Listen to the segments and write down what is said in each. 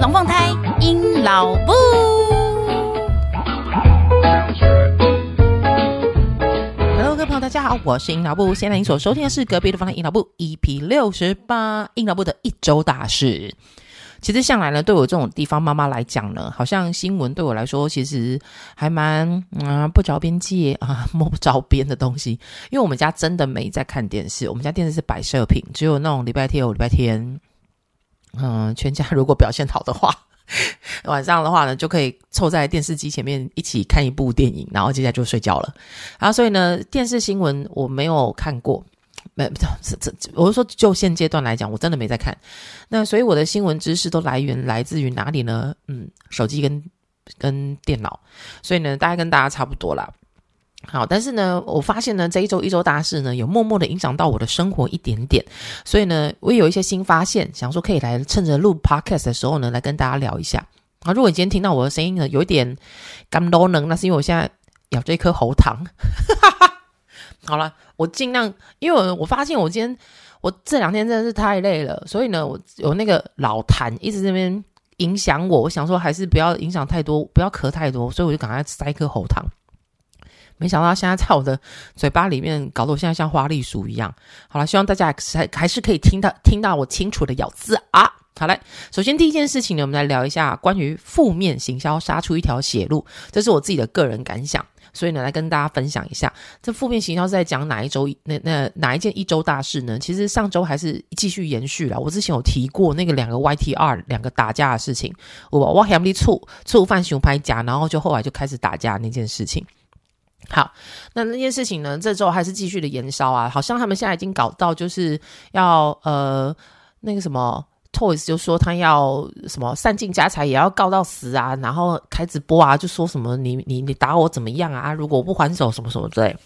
龙凤胎阴老布。Hello，各位朋友，大家好，我是阴老布。现在您所收听的是隔壁龙凤胎阴老布 EP 六十八，阴老布的一周大事。其实向来呢，对我这种地方妈妈来讲呢，好像新闻对我来说其实还蛮嗯、呃、不着边际啊，摸不着边的东西。因为我们家真的没在看电视，我们家电视是摆设品，只有那种礼拜天、礼拜天，嗯、全家如果表现好的话，晚上的话呢，就可以凑在电视机前面一起看一部电影，然后接下来就睡觉了。然后所以呢，电视新闻我没有看过。没，这这，我是说，就现阶段来讲，我真的没在看。那所以我的新闻知识都来源来自于哪里呢？嗯，手机跟跟电脑。所以呢，大概跟大家差不多啦。好，但是呢，我发现呢，这一周一周大事呢，有默默的影响到我的生活一点点。所以呢，我也有一些新发现，想说可以来趁着录 podcast 的时候呢，来跟大家聊一下。啊，如果你今天听到我的声音呢，有一点干啰能，那是因为我现在咬着一颗喉糖。哈哈。好了，我尽量，因为我我发现我今天我这两天真的是太累了，所以呢，我有那个老痰一直这边影响我。我想说还是不要影响太多，不要咳太多，所以我就赶快塞一颗喉糖。没想到现在在我的嘴巴里面搞得我现在像花栗鼠一样。好了，希望大家还还是可以听到听到我清楚的咬字啊。好嘞，首先第一件事情呢，我们来聊一下关于负面行销杀出一条血路，这是我自己的个人感想。所以呢，来跟大家分享一下，这负面行销是在讲哪一周？那那哪一件一周大事呢？其实上周还是继续延续了。我之前有提过那个两个 YTR 两个打架的事情，我我还没醋醋饭熊拍假，然后就后来就开始打架那件事情。好，那那件事情呢，这周还是继续的延烧啊，好像他们现在已经搞到就是要呃那个什么。Toys 就说他要什么散尽家财也要告到死啊，然后开直播啊，就说什么你你你打我怎么样啊？如果我不还手什么什么之类。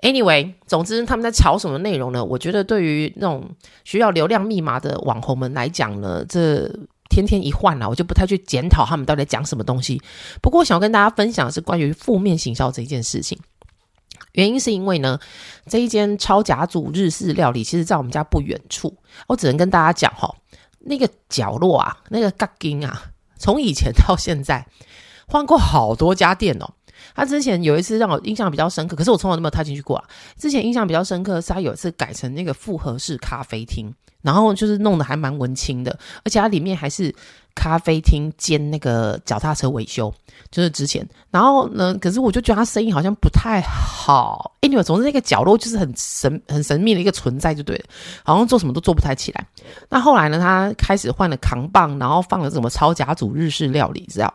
Anyway，总之他们在吵什么内容呢？我觉得对于那种需要流量密码的网红们来讲呢，这天天一换啊，我就不太去检讨他们到底讲什么东西。不过想要跟大家分享的是关于负面行销这一件事情。原因是因为呢，这一间超甲组日式料理，其实在我们家不远处。我只能跟大家讲哈，那个角落啊，那个角落啊，从以前到现在换过好多家店哦。他之前有一次让我印象比较深刻，可是我从来都没有踏进去过啊。之前印象比较深刻是，他有一次改成那个复合式咖啡厅，然后就是弄得还蛮文青的，而且它里面还是。咖啡厅兼那个脚踏车维修，就是之前。然后呢，可是我就觉得他生意好像不太好。Anyway，总之那个角落就是很神、很神秘的一个存在，就对了。好像做什么都做不太起来。那后来呢，他开始换了扛棒，然后放了什么超甲组日式料理，知道？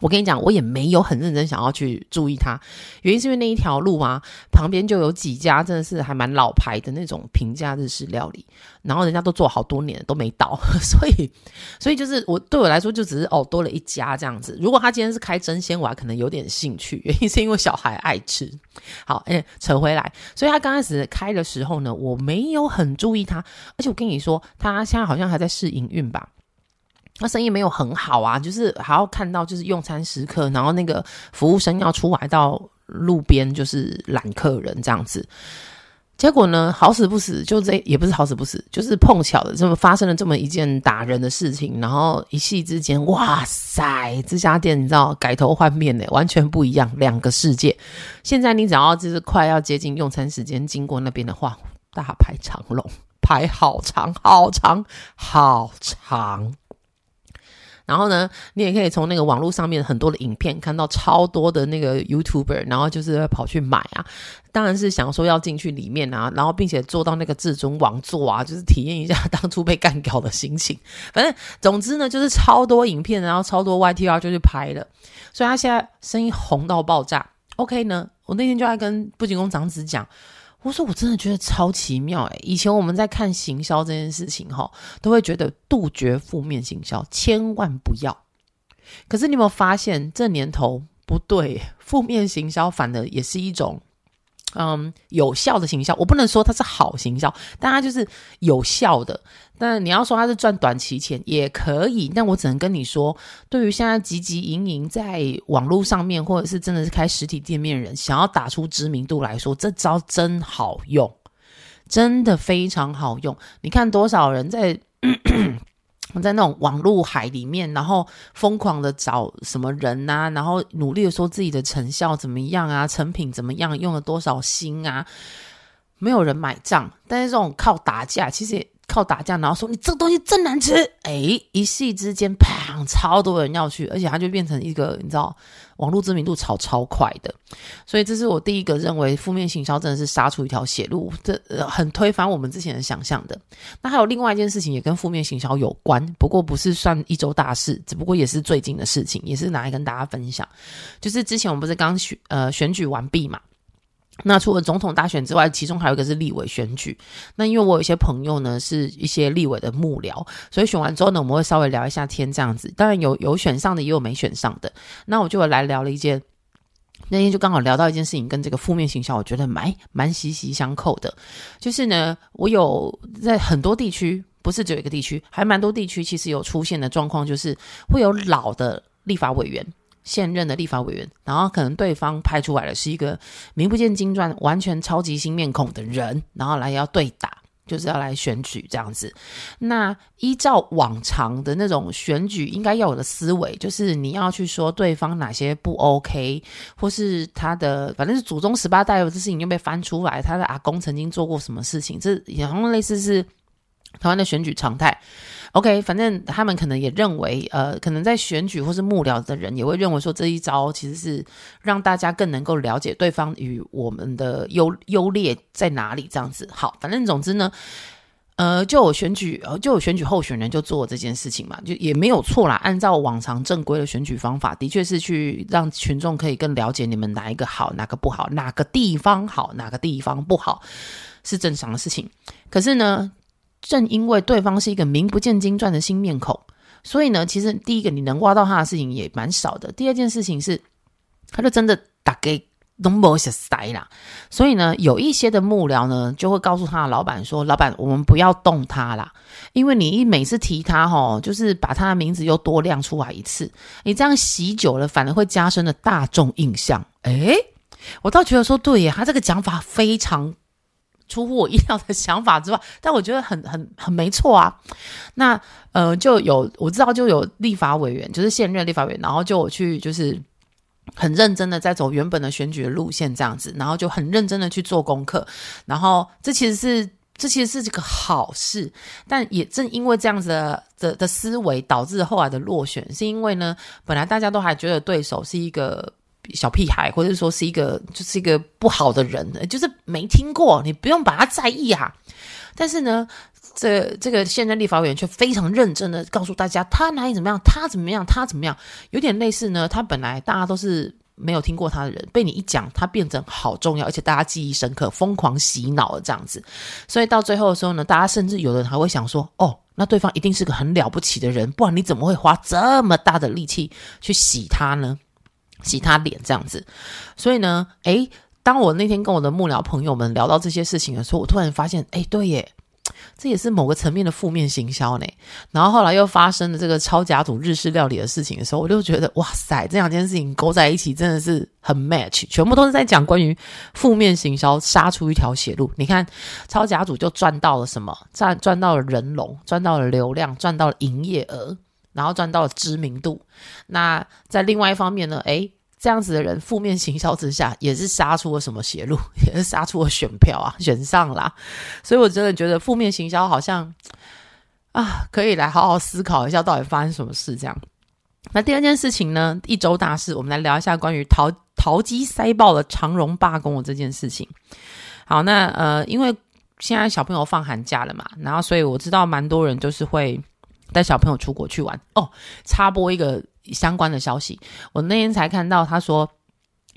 我跟你讲，我也没有很认真想要去注意它，原因是因为那一条路啊，旁边就有几家真的是还蛮老牌的那种平价日式料理，然后人家都做好多年都没倒，所以，所以就是我对我来说就只是哦多了一家这样子。如果他今天是开真鲜，我可能有点兴趣，原因是因为小孩爱吃。好，哎，扯回来，所以他刚开始开的时候呢，我没有很注意他，而且我跟你说，他现在好像还在试营运吧。那生意没有很好啊，就是还要看到就是用餐时刻，然后那个服务生要出来到路边就是揽客人这样子。结果呢，好死不死，就这也不是好死不死，就是碰巧的这么发生了这么一件打人的事情，然后一夕之间，哇塞，这家店你知道改头换面呢，完全不一样，两个世界。现在你只要就是快要接近用餐时间，经过那边的话，大排长龙，排好长好长好长。然后呢，你也可以从那个网络上面很多的影片看到超多的那个 YouTuber，然后就是跑去买啊，当然是想说要进去里面啊，然后并且坐到那个至尊王座啊，就是体验一下当初被干掉的心情。反正总之呢，就是超多影片，然后超多 YTR 就去拍了，所以他现在声音红到爆炸。OK 呢，我那天就在跟布景宫长子讲。我说我真的觉得超奇妙诶，以前我们在看行销这件事情哈，都会觉得杜绝负面行销，千万不要。可是你有没有发现这年头不对，负面行销反而也是一种。嗯，有效的行销，我不能说它是好行销，但它就是有效的。但你要说它是赚短期钱也可以，但我只能跟你说，对于现在汲汲营营在网络上面，或者是真的是开实体店面人，想要打出知名度来说，这招真好用，真的非常好用。你看多少人在。在那种网络海里面，然后疯狂的找什么人呐，然后努力的说自己的成效怎么样啊，成品怎么样，用了多少心啊，没有人买账。但是这种靠打架，其实。靠打架，然后说你这个东西真难吃，哎，一夕之间，砰，超多人要去，而且它就变成一个，你知道，网络知名度炒超快的，所以这是我第一个认为负面行销真的是杀出一条血路，这、很推翻我们之前的想象的。那还有另外一件事情也跟负面行销有关，不过不是算一周大事，只不过也是最近的事情，也是拿来跟大家分享。就是之前我们不是刚选呃选举完毕嘛？那除了总统大选之外，其中还有一个是立委选举。那因为我有一些朋友呢，是一些立委的幕僚，所以选完之后呢，我们会稍微聊一下天这样子。当然有有选上的，也有没选上的。那我就来聊了一件，那天就刚好聊到一件事情，跟这个负面形象，我觉得蛮蛮息息相扣的。就是呢，我有在很多地区，不是只有一个地区，还蛮多地区，其实有出现的状况，就是会有老的立法委员。现任的立法委员，然后可能对方派出来的是一个名不见经传、完全超级新面孔的人，然后来要对打，就是要来选举这样子。那依照往常的那种选举应该要有的思维，就是你要去说对方哪些不 OK，或是他的反正是祖宗十八代的事情又被翻出来，他的阿公曾经做过什么事情，这好像类似是台湾的选举常态。OK，反正他们可能也认为，呃，可能在选举或是幕僚的人也会认为说，这一招其实是让大家更能够了解对方与我们的优优劣在哪里这样子。好，反正总之呢，呃，就有选举，就有选举候选人就做这件事情嘛，就也没有错啦。按照往常正规的选举方法，的确是去让群众可以更了解你们哪一个好，哪个不好，哪个地方好，哪个地方不好，是正常的事情。可是呢，正因为对方是一个名不见经传的新面孔，所以呢，其实第一个你能挖到他的事情也蛮少的。第二件事情是，他就真的打给东博些塞啦。所以呢，有一些的幕僚呢，就会告诉他的老板说：“老板，我们不要动他啦，因为你一每次提他，吼，就是把他的名字又多亮出来一次，你这样洗久了，反而会加深了大众印象。”诶，我倒觉得说对耶，他这个讲法非常。出乎我意料的想法之外，但我觉得很很很没错啊。那呃，就有我知道就有立法委员，就是现任立法委员，然后就我去就是很认真的在走原本的选举的路线这样子，然后就很认真的去做功课，然后这其实是这其实是这个好事，但也正因为这样子的的的思维导致后来的落选，是因为呢，本来大家都还觉得对手是一个。小屁孩，或者说是一个就是一个不好的人，就是没听过，你不用把他在意啊。但是呢，这这个现任立法委员却非常认真的告诉大家，他哪里怎么样，他怎么样，他怎么样，有点类似呢。他本来大家都是没有听过他的人，被你一讲，他变成好重要，而且大家记忆深刻，疯狂洗脑了这样子。所以到最后的时候呢，大家甚至有的人还会想说，哦，那对方一定是个很了不起的人，不然你怎么会花这么大的力气去洗他呢？洗他脸这样子，所以呢，诶，当我那天跟我的幕僚朋友们聊到这些事情的时候，我突然发现，诶，对耶，这也是某个层面的负面行销呢。然后后来又发生了这个超甲组日式料理的事情的时候，我就觉得，哇塞，这两件事情勾在一起真的是很 match，全部都是在讲关于负面行销杀出一条血路。你看，超甲组就赚到了什么？赚赚到了人龙，赚到了流量，赚到了营业额。然后赚到了知名度，那在另外一方面呢？诶，这样子的人负面行销之下，也是杀出了什么血路，也是杀出了选票啊，选上啦。所以我真的觉得负面行销好像啊，可以来好好思考一下，到底发生什么事这样。那第二件事情呢？一周大事，我们来聊一下关于淘淘机塞爆了长荣罢工的这件事情。好，那呃，因为现在小朋友放寒假了嘛，然后所以我知道蛮多人就是会。带小朋友出国去玩。哦，插播一个相关的消息，我那天才看到，他说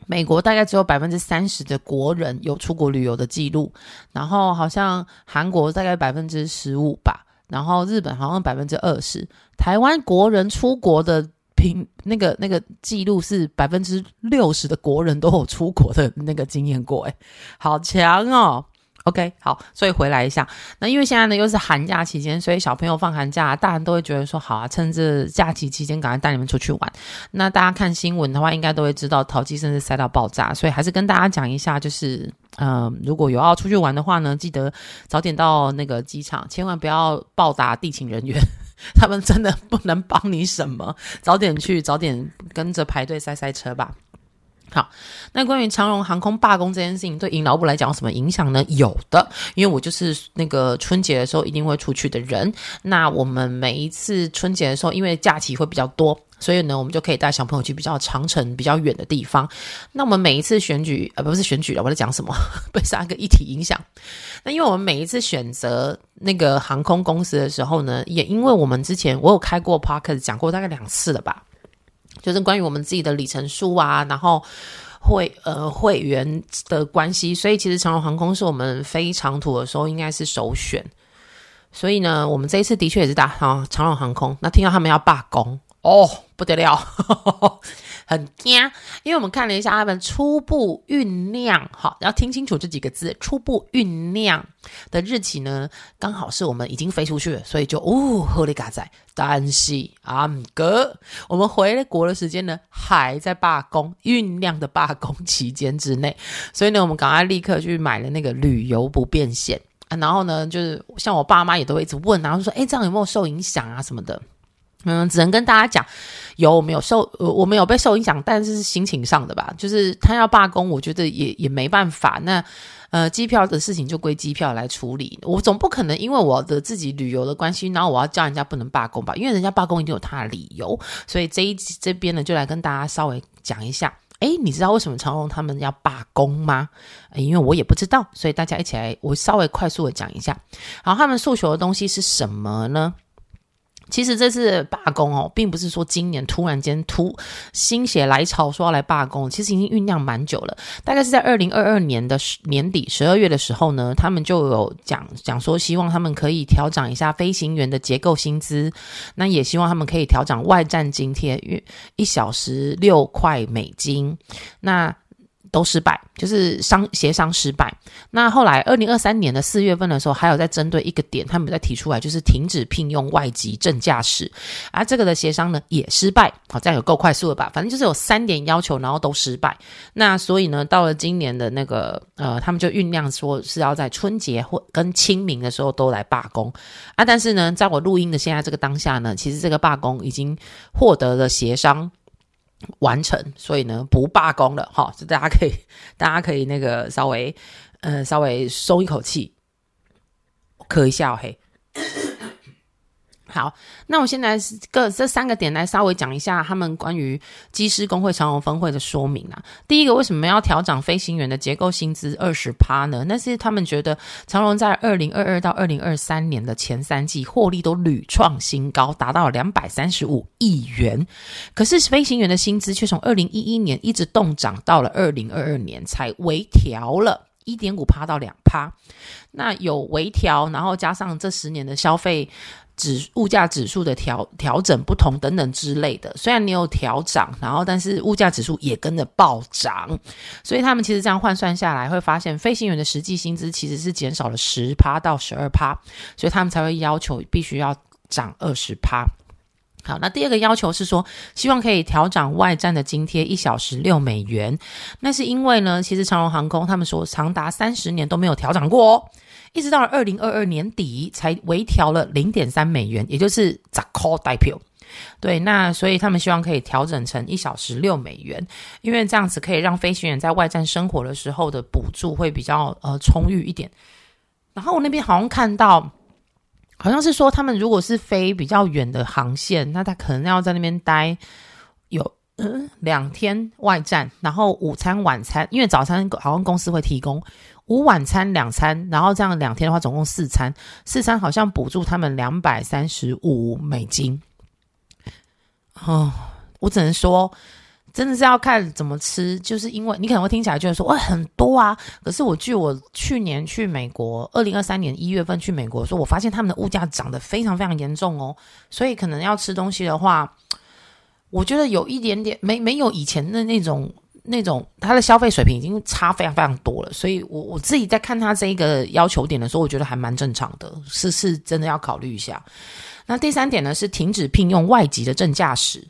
美国大概只有百分之三十的国人有出国旅游的记录，然后好像韩国大概百分之十五吧，然后日本好像百分之二十，台湾国人出国的平那个那个记录是百分之六十的国人都有出国的那个经验过，诶，好强哦。！OK，好，所以回来一下。那因为现在呢又是寒假期间，所以小朋友放寒假，大人都会觉得说好啊，趁着假期期间赶快带你们出去玩。那大家看新闻的话，应该都会知道桃机甚至塞到爆炸，所以还是跟大家讲一下，就是嗯、如果有要出去玩的话呢，记得早点到那个机场，千万不要暴打地勤人员。他们真的不能帮你什么，早点去，早点跟着排队塞塞车吧。好，那关于长荣航空罢工这件事情，对营劳部来讲有什么影响呢？有的，因为我就是那个春节的时候一定会出去的人。那我们每一次春节的时候，因为假期会比较多，所以呢，我们就可以带小朋友去比较长程、比较远的地方。那我们每一次选举，呃，不是选举了，我在讲什么？被三个议题影响。那因为我们每一次选择那个航空公司的时候呢，也因为我们之前我有开过 Podcast 讲过大概两次了吧。就是关于我们自己的里程数啊，然后会呃会员的关系，所以其实长荣航空是我们飞长途的时候应该是首选。所以呢，我们这一次的确也是打啊长荣航空。那听到他们要罢工哦，不得了。很惊，因为我们看了一下他们初步酝酿，好，要听清楚这几个字，初步酝酿的日期呢，刚好是我们已经飞出去了，所以就哦，合理嘎仔，但是啊哥，我们回国的时间呢，还在罢工酝酿的罢工期间之内，所以呢，我们赶快立刻去买了那个旅游不便险啊，然后呢，就是像我爸妈也都一直问，然后说，哎，这样有没有受影响啊什么的。嗯，只能跟大家讲，有没有受，我没有被受影响，但是是心情上的吧。就是他要罢工，我觉得也也没办法。那呃，机票的事情就归机票来处理。我总不可能因为我的自己旅游的关系，然后我要叫人家不能罢工吧？因为人家罢工一定有他的理由。所以这一这边呢，就来跟大家稍微讲一下。诶，你知道为什么长荣他们要罢工吗？因为我也不知道，所以大家一起来，我稍微快速的讲一下。然后他们诉求的东西是什么呢？其实这次罢工哦，并不是说今年突然间突心血来潮说要来罢工，其实已经酝酿蛮久了。大概是在二零二二年的年底十二月的时候呢，他们就有讲讲说，希望他们可以调整一下飞行员的结构薪资，那也希望他们可以调整外站津贴，约一小时六块美金。那都失败，就是商协商失败。那后来，二零二三年的四月份的时候，还有在针对一个点，他们在提出来，就是停止聘用外籍正驾驶。而这个的协商呢，也失败。好，这样有够快速了吧？反正就是有三点要求，然后都失败。那所以呢，到了今年的那个呃，他们就酝酿说是要在春节或跟清明的时候都来罢工啊。但是呢，在我录音的现在这个当下呢，其实这个罢工已经获得了协商。完成，所以呢，不罢工了，哈，就大家可以，大家可以那个稍微，嗯，稍微松一口气，咳一下，嘿。好，那我现在是个这三个点来稍微讲一下他们关于机师工会长荣分会的说明啊。第一个，为什么要调整飞行员的结构薪资二十趴呢？那是他们觉得长荣在二零二二到二零二三年的前三季获利都屡创新高，达到了两百三十五亿元。可是飞行员的薪资却从二零一一年一直动涨到了二零二二年才微调了一点五趴到两趴。那有微调，然后加上这十年的消费。指物价指数的调调整不同等等之类的，虽然你有调涨，然后但是物价指数也跟着暴涨，所以他们其实这样换算下来，会发现飞行员的实际薪资其实是减少了十趴到十二趴，所以他们才会要求必须要涨二十趴。好，那第二个要求是说，希望可以调涨外站的津贴一小时六美元，那是因为呢，其实长荣航空他们说长达三十年都没有调涨过哦。一直到了二零二二年底才微调了零点三美元，也就是十块台币。对，那所以他们希望可以调整成一小时六美元，因为这样子可以让飞行员在外站生活的时候的补助会比较呃充裕一点。然后我那边好像看到，好像是说他们如果是飞比较远的航线，那他可能要在那边待有嗯 两天外站，然后午餐晚餐，因为早餐好像公司会提供。午晚餐两餐，然后这样两天的话，总共四餐，四餐好像补助他们两百三十五美金。哦，我只能说，真的是要看怎么吃，就是因为你可能会听起来觉得说，哇，很多啊。可是我据我去年去美国，二零二三年一月份去美国，说我发现他们的物价涨得非常非常严重哦，所以可能要吃东西的话，我觉得有一点点没没有以前的那种。那种他的消费水平已经差非常非常多了，所以我我自己在看他这一个要求点的时候，我觉得还蛮正常的，是是真的要考虑一下。那第三点呢，是停止聘用外籍的正驾驶。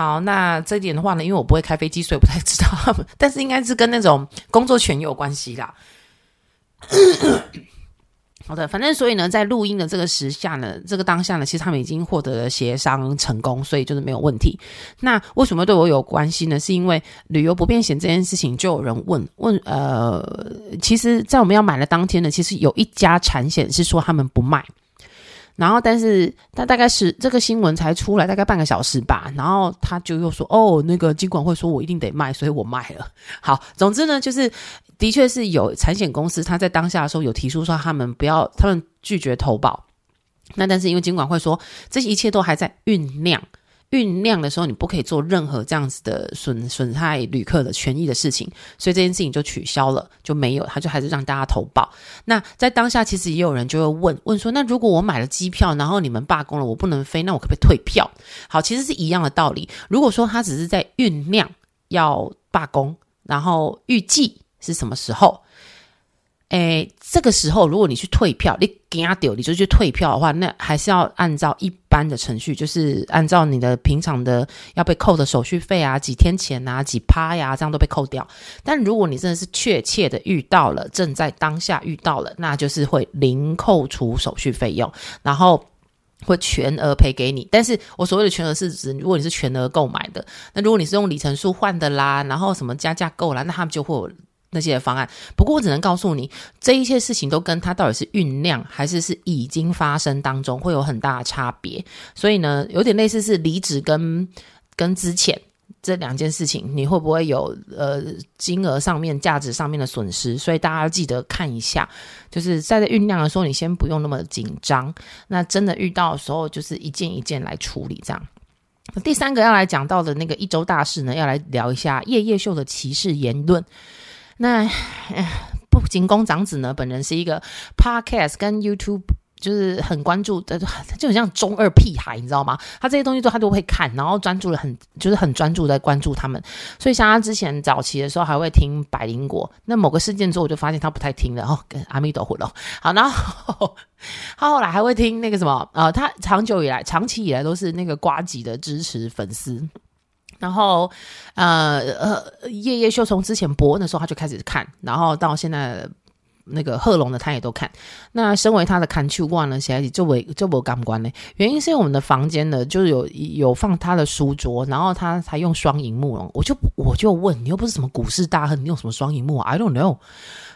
好，那这一点的话呢，因为我不会开飞机，所以不太知道他们，但是应该是跟那种工作权有关系啦。好的，反正所以呢，在录音的这个时下呢，这个当下呢，其实他们已经获得了协商成功，所以就是没有问题。那为什么对我有关系呢？是因为旅游不便险这件事情，就有人问问，呃，其实，在我们要买的当天呢，其实有一家产险是说他们不卖。然后，但是他大概是这个新闻才出来大概半个小时吧，然后他就又说：“哦，那个金管会说我一定得卖，所以我卖了。”好，总之呢，就是的确是有产险公司他在当下的时候有提出说他们不要，他们拒绝投保。那但是因为金管会说这一切都还在酝酿。酝酿的时候，你不可以做任何这样子的损损害旅客的权益的事情，所以这件事情就取消了，就没有，他就还是让大家投保。那在当下，其实也有人就会问问说，那如果我买了机票，然后你们罢工了，我不能飞，那我可不可以退票？好，其实是一样的道理。如果说他只是在酝酿要罢工，然后预计是什么时候？诶，这个时候如果你去退票，你惊掉，你就去退票的话，那还是要按照一般的程序，就是按照你的平常的要被扣的手续费啊，几天前啊，几趴呀，这样都被扣掉。但如果你真的是确切的遇到了，正在当下遇到了，那就是会零扣除手续费用，然后会全额赔给你。但是我所谓的全额是指，如果你是全额购买的，那如果你是用里程数换的啦，然后什么加价购啦，那他们就会。那些方案，不过我只能告诉你，这一切事情都跟它到底是酝酿还是是已经发生当中会有很大的差别。所以呢，有点类似是离职跟跟之前这两件事情，你会不会有呃金额上面、价值上面的损失？所以大家记得看一下，就是在这酝酿的时候，你先不用那么紧张。那真的遇到的时候，就是一件一件来处理这样。第三个要来讲到的那个一周大事呢，要来聊一下夜夜秀的歧视言论。那，不仅宫长子呢，本人是一个 podcast 跟 YouTube 就是很关注的，就很像中二屁孩，你知道吗？他这些东西都他都会看，然后专注的很，就是很专注在关注他们。所以像他之前早期的时候还会听百灵果，那某个事件之后我就发现他不太听了，哦，跟阿弥陀佛了。好，然后他后来还会听那个什么，呃，他长久以来、长期以来都是那个瓜吉的支持粉丝。然后，呃呃，夜夜秀从之前播的时候他就开始看，然后到现在那个贺龙的他也都看。那身为他的看球官呢，现在就为就不感官呢？原因是因为我们的房间呢，就是有有放他的书桌，然后他才用双荧幕哦。我就我就问你，又不是什么股市大亨，你用什么双荧幕啊？I don't know。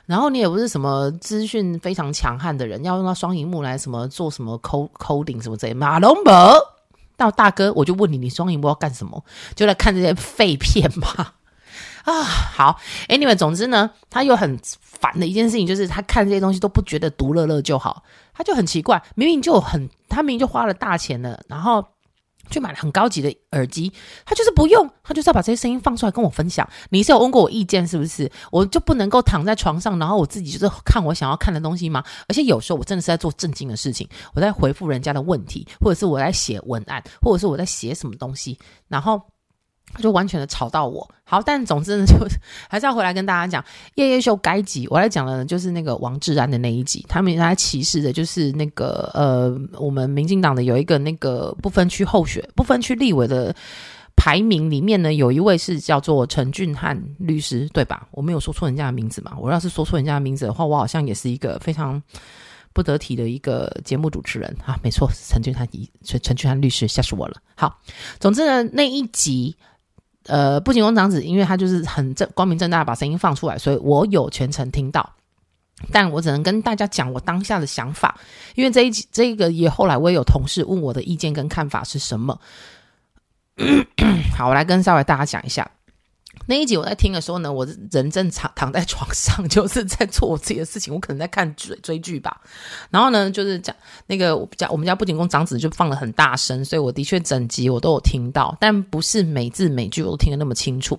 然后你也不是什么资讯非常强悍的人，要用到双荧幕来什么做什么 coding 什么之类，马龙博。到大哥，我就问你，你双赢波要干什么？就来看这些废片吧。啊，好，Anyway，总之呢，他又很烦的一件事情，就是他看这些东西都不觉得独乐乐就好，他就很奇怪，明明就很，他明明就花了大钱了，然后。去买了很高级的耳机，他就是不用，他就是要把这些声音放出来跟我分享。你是有问过我意见是不是？我就不能够躺在床上，然后我自己就是看我想要看的东西吗？而且有时候我真的是在做正经的事情，我在回复人家的问题，或者是我在写文案，或者是我在写什么东西，然后。就完全的吵到我，好，但总之呢，就还是要回来跟大家讲《夜夜秀》该集，我来讲的就是那个王志安的那一集，他们来歧视的就是那个呃，我们民进党的有一个那个不分区候选、不分区立委的排名里面呢，有一位是叫做陈俊翰律师，对吧？我没有说错人家的名字嘛？我要是说错人家的名字的话，我好像也是一个非常不得体的一个节目主持人啊，没错，陈俊翰陈陈俊翰律师吓死我了。好，总之呢，那一集。呃，不仅工长子，因为他就是很正光明正大的把声音放出来，所以我有全程听到，但我只能跟大家讲我当下的想法，因为这一这一个也后来我也有同事问我的意见跟看法是什么。好，我来跟稍微大家讲一下。那一集我在听的时候呢，我人正躺躺在床上，就是在做我自己的事情，我可能在看追追剧吧。然后呢，就是讲那个我家我们家不仅宫长子就放了很大声，所以我的确整集我都有听到，但不是每字每句我都听得那么清楚。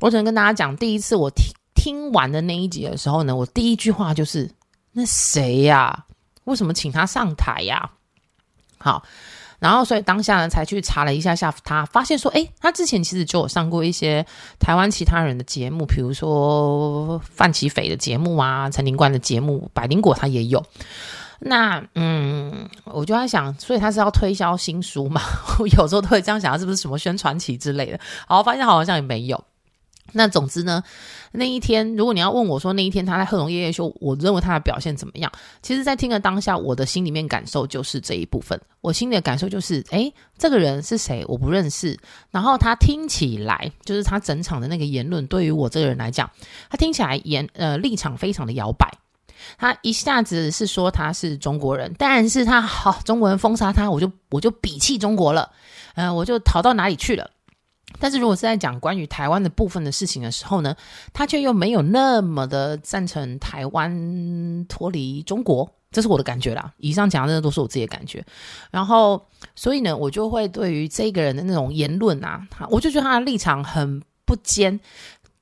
我只能跟大家讲，第一次我听听完的那一集的时候呢，我第一句话就是：那谁呀？为什么请他上台呀？好。然后，所以当下呢，才去查了一下下，他发现说，诶，他之前其实就有上过一些台湾其他人的节目，比如说范琪斐的节目啊，陈林冠的节目，百灵果他也有。那，嗯，我就在想，所以他是要推销新书嘛？我有时候都会这样想，是不是什么宣传期之类的？然后发现好像也没有。那总之呢，那一天如果你要问我说那一天他在贺龙夜夜秀，我认为他的表现怎么样？其实，在听了当下，我的心里面感受就是这一部分。我心里的感受就是，诶，这个人是谁？我不认识。然后他听起来，就是他整场的那个言论，对于我这个人来讲，他听起来言呃立场非常的摇摆。他一下子是说他是中国人，但是他好中国人封杀他，我就我就鄙弃中国了，呃，我就逃到哪里去了。但是如果是在讲关于台湾的部分的事情的时候呢，他却又没有那么的赞成台湾脱离中国，这是我的感觉啦。以上讲的都是我自己的感觉，然后所以呢，我就会对于这个人的那种言论啊，我就觉得他的立场很不坚，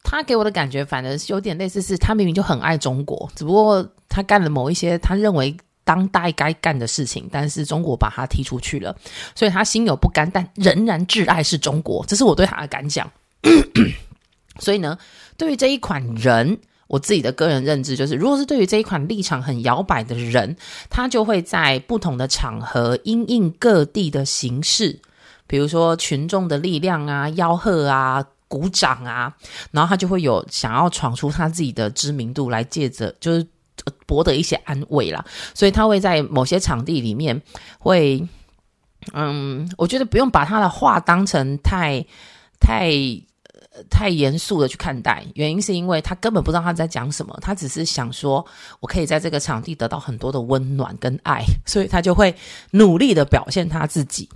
他给我的感觉反而是有点类似是，他明明就很爱中国，只不过他干了某一些他认为。当代该干的事情，但是中国把他踢出去了，所以他心有不甘，但仍然挚爱是中国，这是我对他的感想。所以呢，对于这一款人，我自己的个人认知就是，如果是对于这一款立场很摇摆的人，他就会在不同的场合因应各地的形势，比如说群众的力量啊、吆喝啊、鼓掌啊，然后他就会有想要闯出他自己的知名度来借着就是。博得一些安慰啦，所以他会在某些场地里面会，嗯，我觉得不用把他的话当成太太太严肃的去看待，原因是因为他根本不知道他在讲什么，他只是想说我可以在这个场地得到很多的温暖跟爱，所以他就会努力的表现他自己。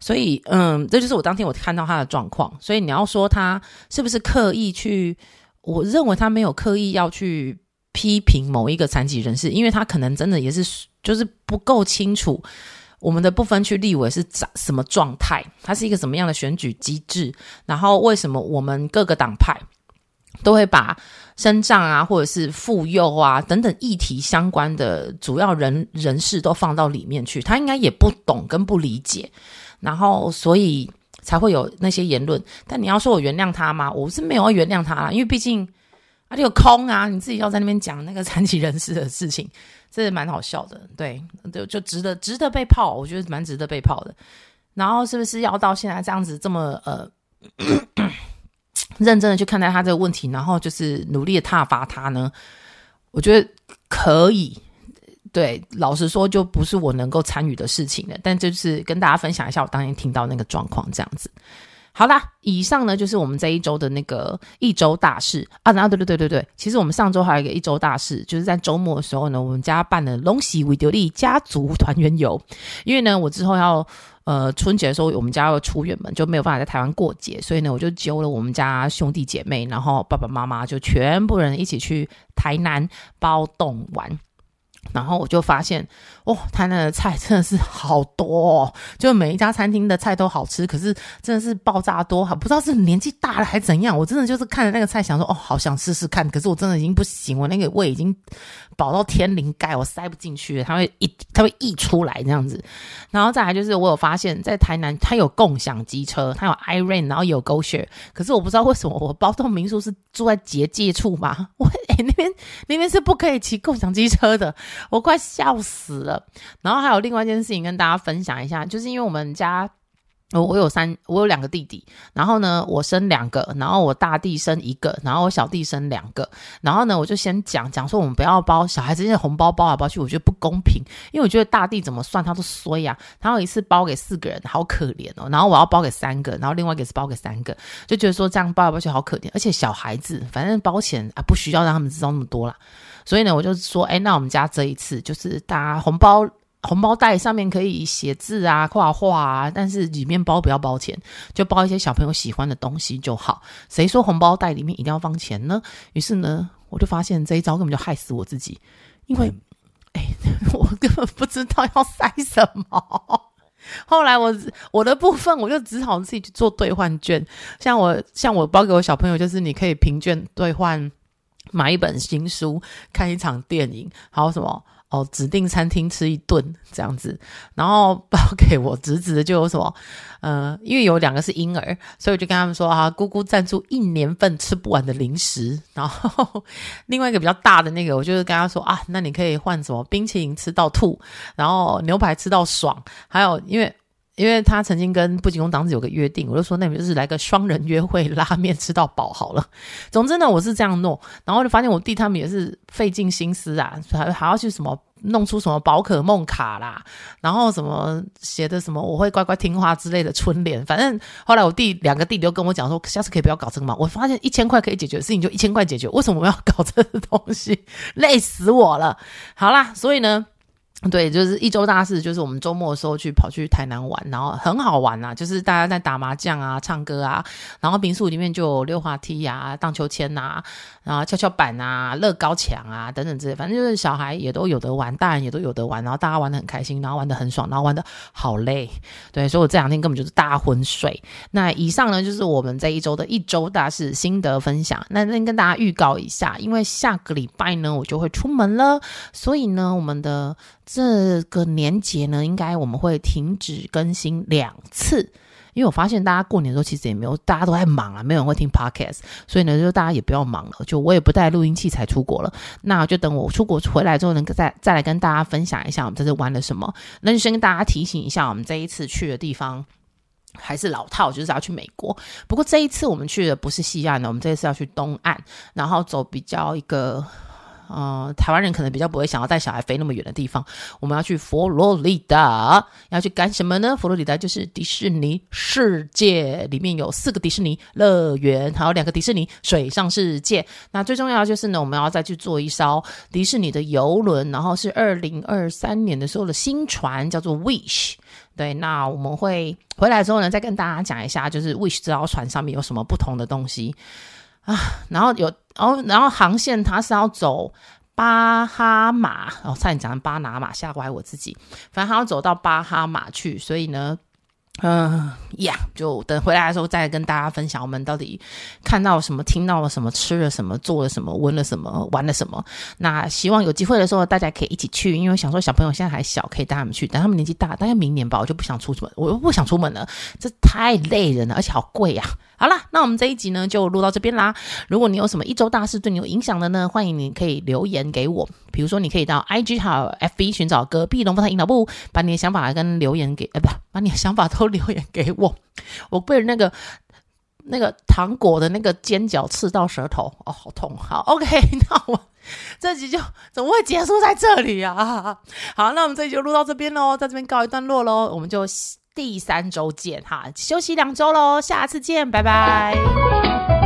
所以，嗯，这就是我当天我看到他的状况。所以你要说他是不是刻意去，我认为他没有刻意要去。批评某一个残疾人士，因为他可能真的也是就是不够清楚我们的不分区立委是长什么状态，它是一个什么样的选举机制，然后为什么我们各个党派都会把身障啊或者是妇幼啊等等议题相关的主要人人士都放到里面去，他应该也不懂跟不理解，然后所以才会有那些言论。但你要说我原谅他吗？我是没有要原谅他啦，因为毕竟。啊，你有空啊！你自己要在那边讲那个 残疾人士的事情，这是蛮好笑的。对，就就值得值得被泡，我觉得蛮值得被泡的。然后是不是要到现在这样子这么呃 认真的去看待他这个问题，然后就是努力的挞伐他呢？我觉得可以。对，老实说，就不是我能够参与的事情了。但就是跟大家分享一下我当年听到那个状况这样子。好啦，以上呢就是我们这一周的那个一周大事啊。然后对对对对对，其实我们上周还有一个一周大事，就是在周末的时候呢，我们家办了龙喜维丢利家族团圆游。因为呢，我之后要呃春节的时候，我们家要出远门，就没有办法在台湾过节，所以呢，我就揪了我们家兄弟姐妹，然后爸爸妈妈就全部人一起去台南包栋玩。然后我就发现，哦，台南的菜真的是好多哦，就每一家餐厅的菜都好吃，可是真的是爆炸多，不知道是年纪大了还怎样。我真的就是看着那个菜，想说，哦，好想试试看，可是我真的已经不行，我那个胃已经饱到天灵盖，我塞不进去，它会溢，它会溢出来这样子。然后再来就是，我有发现，在台南它有共享机车，它有 iRent，然后有 GoShare，可是我不知道为什么我包栋民宿是住在结界处嘛，我哎那边那边是不可以骑共享机车的。我快笑死了，然后还有另外一件事情跟大家分享一下，就是因为我们家，我我有三，我有两个弟弟，然后呢，我生两个，然后我大弟生一个，然后我小弟生两个，然后呢，我就先讲讲说，我们不要包小孩子这些红包包来包去，我觉得不公平，因为我觉得大弟怎么算他都衰呀，他有一次包给四个人，好可怜哦，然后我要包给三个，然后另外一个是包给三个，就觉得说这样包来包去好可怜，而且小孩子反正包钱啊，不需要让他们知道那么多啦。所以呢，我就说，哎，那我们家这一次就是大家红包红包袋上面可以写字啊、画画啊，但是里面包不要包钱，就包一些小朋友喜欢的东西就好。谁说红包袋里面一定要放钱呢？于是呢，我就发现这一招根本就害死我自己，因为，哎，我根本不知道要塞什么。后来我我的部分我就只好自己去做兑换券，像我像我包给我小朋友，就是你可以凭券兑换。买一本新书，看一场电影，还有什么哦？指定餐厅吃一顿这样子，然后包给我侄子的就有什么？嗯，因为有两个是婴儿，所以我就跟他们说啊，姑姑赞助一年份吃不完的零食。然后 另外一个比较大的那个，我就是跟他说啊，那你可以换什么冰淇淋吃到吐，然后牛排吃到爽，还有因为。因为他曾经跟布景宫当时有个约定，我就说那边就是来个双人约会，拉面吃到饱好了。总之呢，我是这样弄，然后就发现我弟他们也是费尽心思啊，还 还要去什么弄出什么宝可梦卡啦，然后什么写的什么我会乖乖听话之类的春联。反正后来我弟两个弟弟都跟我讲说，下次可以不要搞这个嘛。我发现一千块可以解决的事情就一千块解决，为什么我要搞这个东西？累死我了。好啦，所以呢。对，就是一周大事，就是我们周末的时候去跑去台南玩，然后很好玩呐、啊，就是大家在打麻将啊、唱歌啊，然后民宿里面就有溜滑梯啊、荡秋千呐，然后跷跷板啊、乐高墙啊等等之类，反正就是小孩也都有得玩，大人也都有得玩，然后大家玩得很开心，然后玩得很爽，然后玩得好累。对，所以我这两天根本就是大昏睡。那以上呢，就是我们这一周的一周大事心得分享。那先跟大家预告一下，因为下个礼拜呢，我就会出门了，所以呢，我们的。这个年节呢，应该我们会停止更新两次，因为我发现大家过年的时候其实也没有，大家都在忙啊，没有人会听 podcast，所以呢，就大家也不要忙了，就我也不带录音器材出国了，那就等我出国回来之后，能再再来跟大家分享一下我们这次玩了什么。那就先跟大家提醒一下，我们这一次去的地方还是老套，就是要去美国。不过这一次我们去的不是西岸的，我们这一次要去东岸，然后走比较一个。呃，台湾人可能比较不会想要带小孩飞那么远的地方。我们要去佛罗里达，要去干什么呢？佛罗里达就是迪士尼世界，里面有四个迪士尼乐园，还有两个迪士尼水上世界。那最重要就是呢，我们要再去坐一艘迪士尼的游轮，然后是二零二三年的时候的新船，叫做 Wish。对，那我们会回来之后呢，再跟大家讲一下，就是 Wish 这艘船上面有什么不同的东西。啊，然后有，然后然后航线它是要走巴哈马，哦，差点讲成巴拿马，吓坏我自己。反正它要走到巴哈马去，所以呢。嗯呀就等回来的时候再跟大家分享，我们到底看到什么、听到了什么、吃了什么、做了什么、闻了什么、玩了什么。那希望有机会的时候，大家可以一起去，因为想说小朋友现在还小，可以带他们去。等他们年纪大，大概明年吧，我就不想出门，我又不想出门了，这太累人了，而且好贵呀、好啦，那我们这一集呢就录到这边啦。如果你有什么一周大事对你有影响的呢，欢迎你可以留言给我。比如说，你可以到 IG 还有 FB 寻找隔壁龙凤胎阴老木，把你的想法跟留言给，呃，不，把你的想法都留言给我。我被那个那个糖果的那个尖角刺到舌头，哦，好痛。好，OK，那我这集就怎么会结束在这里啊？好，那我们这集就录到这边喽，在这边告一段落喽，我们就。第三周见哈，休息两周喽，下次见，拜拜。